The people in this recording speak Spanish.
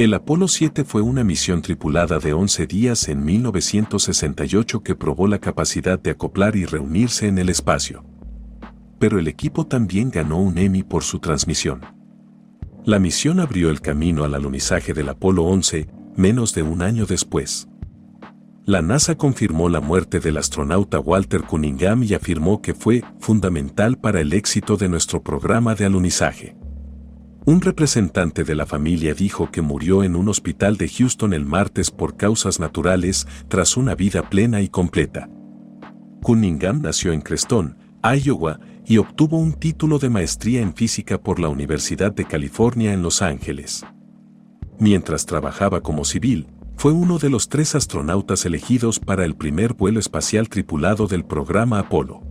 El Apolo 7 fue una misión tripulada de 11 días en 1968 que probó la capacidad de acoplar y reunirse en el espacio. Pero el equipo también ganó un Emmy por su transmisión. La misión abrió el camino al alunizaje del Apolo 11 menos de un año después. La NASA confirmó la muerte del astronauta Walter Cunningham y afirmó que fue fundamental para el éxito de nuestro programa de alunizaje. Un representante de la familia dijo que murió en un hospital de Houston el martes por causas naturales tras una vida plena y completa. Cunningham nació en Creston, Iowa, y obtuvo un título de maestría en física por la Universidad de California en Los Ángeles. Mientras trabajaba como civil, fue uno de los tres astronautas elegidos para el primer vuelo espacial tripulado del programa Apolo.